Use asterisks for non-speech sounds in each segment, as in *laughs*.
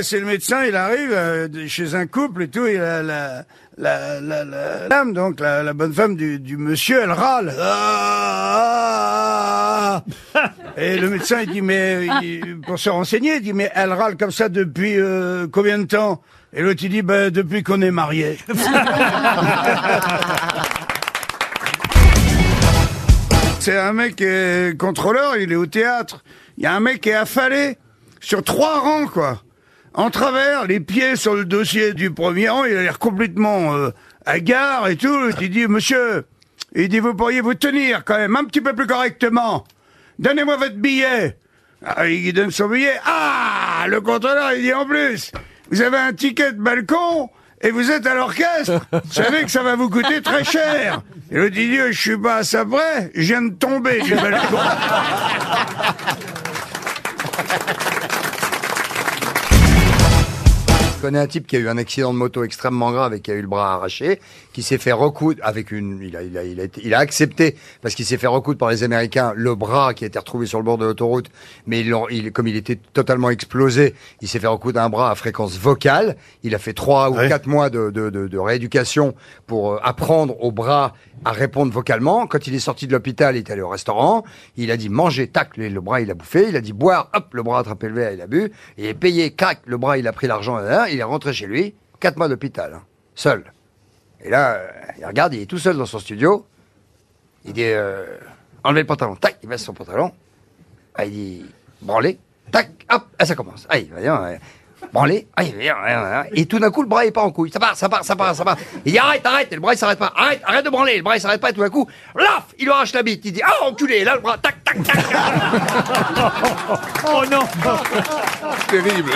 là, c'est le médecin, il arrive euh, chez un couple et tout, et la, la, la, la, la dame, donc la, la bonne femme du, du monsieur, elle râle. Ah, ah, ah. et le médecin, il dit, mais il- pour se renseigner, il dit, mais elle râle comme ça depuis euh, combien de temps? Et l'autre, il dit, ben, depuis qu'on est mariés. *laughs* C'est un mec qui est contrôleur, il est au théâtre. Il y a un mec qui est affalé sur trois rangs, quoi. En travers, les pieds sur le dossier du premier rang, il a l'air complètement euh, hagard et tout. Il dit, monsieur, il dit, vous pourriez vous tenir quand même un petit peu plus correctement. Donnez-moi votre billet. Ah, il donne son billet. Ah, le contrôleur, il dit en plus, vous avez un ticket de balcon et vous êtes à l'orchestre. Vous savez que ça va vous coûter très cher. Et il dit, je suis pas à ça près, je viens de tomber du balcon. Connais un type qui a eu un accident de moto extrêmement grave et qui a eu le bras arraché, qui s'est fait recoudre avec une, il a, il a, il a, été- il a accepté parce qu'il s'est fait recoudre par les Américains le bras qui a été retrouvé sur le bord de l'autoroute, mais il, comme il était totalement explosé, il s'est fait recoudre un bras à fréquence vocale. Il a fait trois ou quatre mois de, de, de, de rééducation pour euh, apprendre au bras à répondre vocalement. Quand il est sorti de l'hôpital, il est allé au restaurant. Il a dit manger, tac, le, bras il a bouffé. Il a dit boire, hop, le bras a attrapé le verre, il a bu. Il est payé, crac, le bras il a pris l'argent, il est rentré chez lui. Quatre mois d'hôpital, hein, seul. Et là, euh, il regarde, il est tout seul dans son studio. Il dit euh, enlevez le pantalon, tac, il baisse son pantalon. Ah, il dit branlez, tac, hop, ah, ça commence. Ah, il va dire, euh, branlez, ah, il va dire, et tout d'un coup, le bras il part en couille. Ça part, ça part, ça part, ça part. Il dit arrête, arrête, et le bras il s'arrête pas. Arrête, arrête de branler, le bras il s'arrête pas, et tout d'un coup, laf, il lui arrache la bite. Il dit ah, enculé, et là le bras, tac, tac, tac. *laughs* Oh non *laughs* Terrible.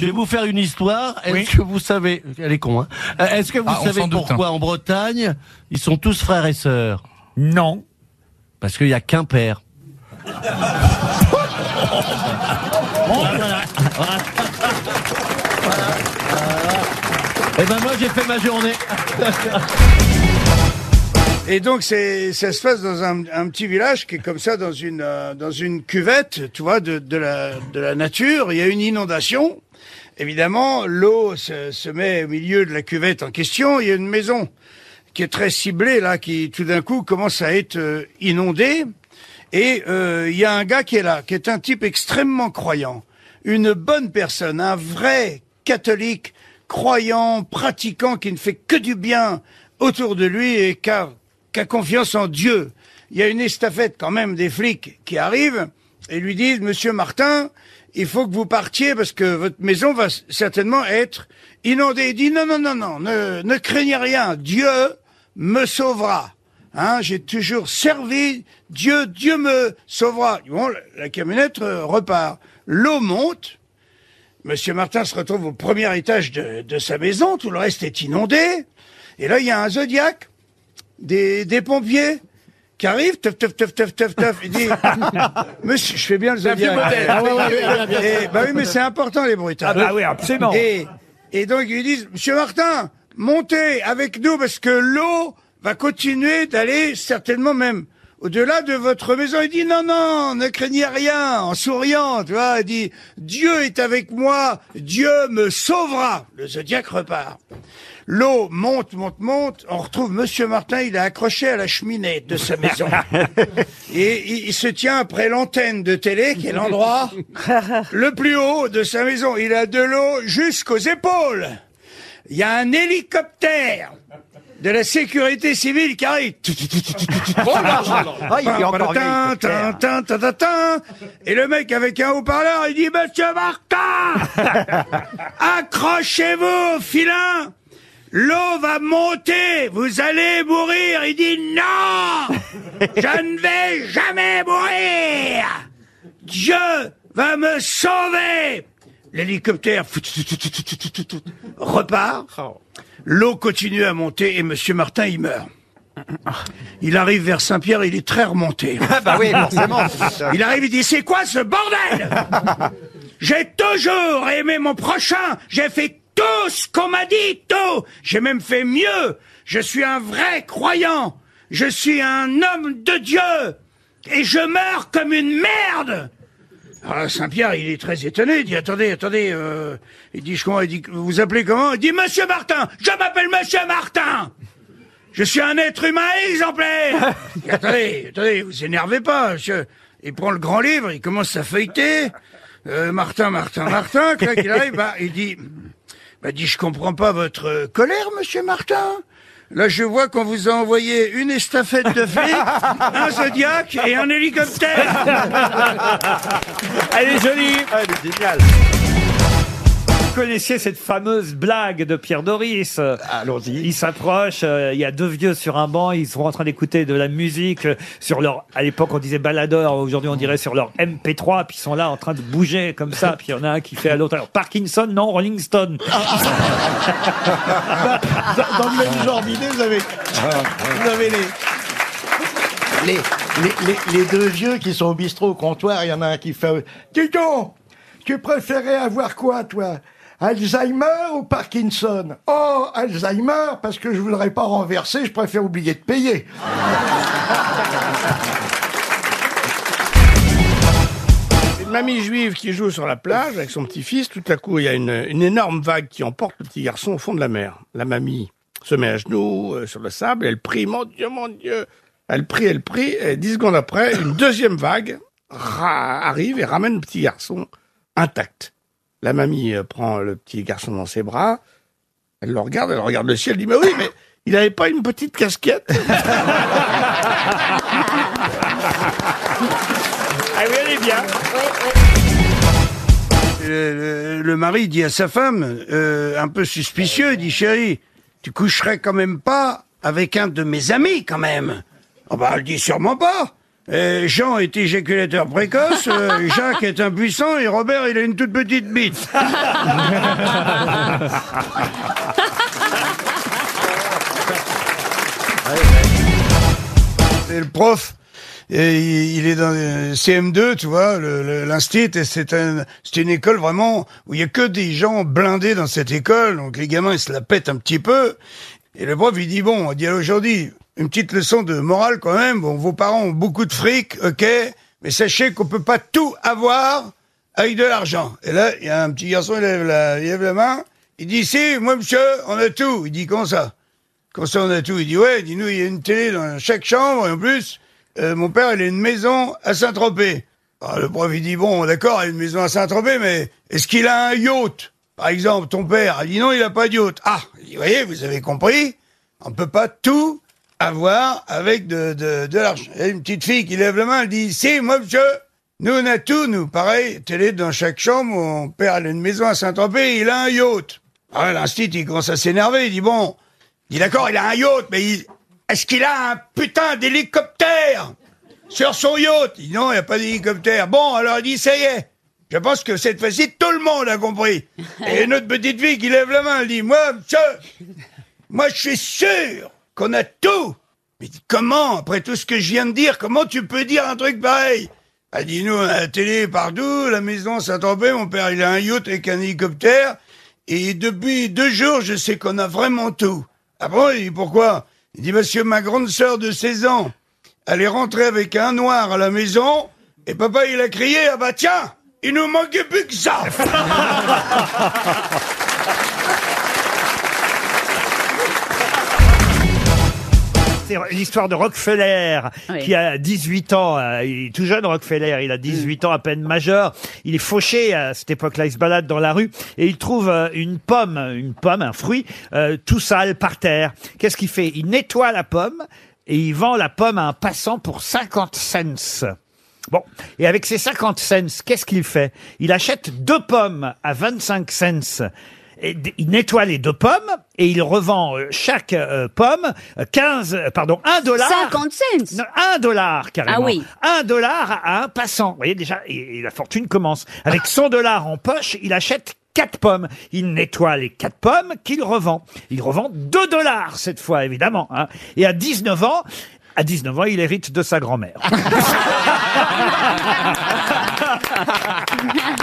Je vais vous faire une histoire. Est-ce que vous savez, elle est con, hein Euh, Est-ce que vous Ah, savez doute, pourquoi en Bretagne ils sont tous frères et sœurs? Non. Parce qu'il y a qu'un père. Eh ben moi j'ai fait ma journée. Et donc c'est ça se passe dans un, un petit village qui est comme ça dans une euh, dans une cuvette, tu vois, de, de la de la nature. Il y a une inondation. Évidemment, l'eau se, se met au milieu de la cuvette en question. Il y a une maison qui est très ciblée là, qui tout d'un coup commence à être euh, inondée. Et euh, il y a un gars qui est là, qui est un type extrêmement croyant, une bonne personne, un vrai catholique, croyant, pratiquant, qui ne fait que du bien autour de lui et qui a, qui a confiance en Dieu. Il y a une estafette quand même des flics qui arrivent et lui disent, Monsieur Martin, il faut que vous partiez parce que votre maison va certainement être inondée. Il dit, non, non, non, non, ne, ne craignez rien, Dieu me sauvera. Hein, j'ai toujours servi Dieu, Dieu me sauvera. Bon, la, la camionnette euh, repart. L'eau monte. Monsieur Martin se retrouve au premier étage de, de sa maison. Tout le reste est inondé. Et là, il y a un zodiaque, des, des pompiers qui arrivent, teuf, teuf, teuf, teuf, teuf, teuf. Il dit, *laughs* monsieur, je fais bien le zodiaque. Ah ouais, ouais, ouais, bien, bien. Et, bah oui, mais c'est important, les bruitages. Ah bah oui, absolument. Et, et donc, ils disent, Monsieur Martin, montez avec nous parce que l'eau va continuer d'aller certainement même au-delà de votre maison. Il dit, non, non, ne craignez rien, en souriant, tu vois. Il dit, Dieu est avec moi, Dieu me sauvera. Le zodiaque repart. L'eau monte, monte, monte. On retrouve Monsieur Martin, il est accroché à la cheminée de sa maison. *laughs* Et il, il se tient après l'antenne de télé, qui est l'endroit *laughs* le plus haut de sa maison. Il a de l'eau jusqu'aux épaules. Il y a un hélicoptère de la sécurité civile qui arrive. Et le mec avec un haut-parleur, il dit, Monsieur Martin, *laughs* accrochez-vous filin. L'eau va monter, vous allez mourir. Il dit, non, *laughs* je ne vais jamais mourir. Dieu va me sauver. L'hélicoptère repart. L'eau continue à monter et Monsieur Martin, il meurt. Il arrive vers Saint-Pierre, il est très remonté. Ah bah oui, forcément. Il arrive, il dit, c'est quoi ce bordel? *laughs* J'ai toujours aimé mon prochain, j'ai fait tout ce qu'on m'a dit, tout J'ai même fait mieux, je suis un vrai croyant, je suis un homme de Dieu, et je meurs comme une merde Ah, Saint-Pierre, il est très étonné. Il dit, attendez, attendez. euh, il dit, je comprends. Il dit, vous vous appelez comment? Il dit, Monsieur Martin. Je m'appelle Monsieur Martin. Je suis un être humain exemplaire. *laughs* Il dit, attendez, attendez, vous énervez pas, monsieur. Il prend le grand livre, il commence à feuilleter. Euh, Martin, Martin, Martin. Quand il arrive, bah, il dit, bah, dit, je comprends pas votre euh, colère, Monsieur Martin. Là, je vois qu'on vous a envoyé une estafette de flics, *laughs* un Zodiac et un hélicoptère. *laughs* Elle est jolie. Elle est géniale. Vous connaissiez cette fameuse blague de Pierre Doris? Allons-y. Il s'approche, euh, il y a deux vieux sur un banc, ils sont en train d'écouter de la musique euh, sur leur, à l'époque on disait baladeur, aujourd'hui on dirait sur leur MP3, puis ils sont là en train de bouger comme ça, puis il y en a un qui fait à l'autre, alors Parkinson, non, Rolling Stone. Dans le même genre d'idée, vous avez, vous avez les, les, les, les- les deux vieux qui sont au bistrot au comptoir. Il y en a un qui fait Dis donc, tu préférais avoir quoi, toi? Alzheimer ou Parkinson? Oh, Alzheimer, parce que je voudrais pas renverser, je préfère oublier de payer. *laughs* Une mamie juive qui joue sur la plage avec son petit-fils. Tout à coup, il y a une, énorme vague qui emporte le petit garçon au fond de la mer. La mamie se met à genoux euh, sur le sable elle prie, mon Dieu, mon Dieu. Elle prie, elle prie, et dix secondes après, une deuxième vague arrive et ramène le petit garçon intact. La mamie euh, prend le petit garçon dans ses bras, elle le regarde, elle regarde le ciel, elle dit, mais oui, mais il n'avait pas une petite casquette Ah oui, elle est bien. Le, le- le mari dit à sa femme, euh, un peu suspicieux, il dit chérie, tu coucherais quand même pas avec un de mes amis quand même. Ah bah elle dit sûrement pas. Euh, Jean est éjaculateur précoce, euh, *laughs* Jacques est impuissant et Robert il a une toute petite bite. *laughs* Et le prof, et il est dans le CM2, tu vois, l'instit, et c'est un, c'est une école vraiment où il y a que des gens blindés dans cette école, donc les gamins ils se la pètent un petit peu. Et le prof il dit bon, on dit aujourd'hui une petite leçon de morale quand même. Bon, vos parents ont beaucoup de fric, ok, mais sachez qu'on peut pas tout avoir avec de l'argent. Et là, il y a un petit garçon, il lève la, il lève la main, il dit si, moi monsieur, on a tout. Il dit comment ça? Comment ça on a tout? Il dit ouais, dis nous il y a une télé dans chaque chambre et en plus euh, mon père il a une maison à Saint-Tropez. Alors, le prof il dit bon d'accord il a une maison à Saint-Tropez mais est-ce qu'il a un yacht? Par exemple ton père il dit non il a pas de yacht. Ah dit voyez vous avez compris on peut pas tout avoir avec de, de, de l'argent. A une petite fille qui lève la main elle dit si moi monsieur nous on a tout nous pareil télé dans chaque chambre mon père a une maison à Saint-Tropez il a un yacht. Ah, l'instit, il commence à s'énerver. Il dit, bon, il dit, d'accord, il a un yacht, mais il- est-ce qu'il a un putain d'hélicoptère sur son yacht? Il dit, non, il n'y a pas d'hélicoptère. Bon, alors il dit, ça y est. Je pense que cette fois-ci, tout le monde a compris. Et notre petite fille qui lève la main, elle dit, moi, monsieur, moi, je suis sûr qu'on a tout. Mais comment, après tout ce que je viens de dire, comment tu peux dire un truc pareil? Elle dit, nous, on a la télé partout, la maison Saint-Tropez, mon père, il a un yacht avec un hélicoptère. Et depuis deux jours, je sais qu'on a vraiment tout. Ah bon Il dit, pourquoi? Il dit, que ma grande sœur de 16 ans, elle est rentrée avec un noir à la maison, et papa, il a crié, ah bah tiens, il nous manquait plus que ça *laughs* C'est l'histoire de Rockefeller, Oui. qui a 18 ans. euh, Il est tout jeune, Rockefeller. Il a 18 ans, à peine majeur. Il est fauché à cette époque-là. Il se balade dans la rue et il trouve euh, une pomme, une pomme, un fruit, euh, tout sale par terre. Qu'est-ce qu'il fait? Il nettoie la pomme et il vend la pomme à un passant pour 50 cents. Bon, et avec ces 50 cents, qu'est-ce qu'il fait? Il achète deux pommes à 25 cents. Et d- il nettoie les deux pommes et il revend euh, chaque euh, pomme euh, 15, euh, pardon, 1 dollar. 50 cents. Non, 1 dollar carrément. Ah oui. 1 dollar à un passant. Vous voyez déjà, et, et la fortune commence. Avec 100 dollars en poche, il achète quatre pommes. Il nettoie les quatre pommes qu'il revend. Il revend 2 dollars cette fois, évidemment. hein. Et à 19 ans, à 19 ans, il hérite de sa grand-mère. *laughs*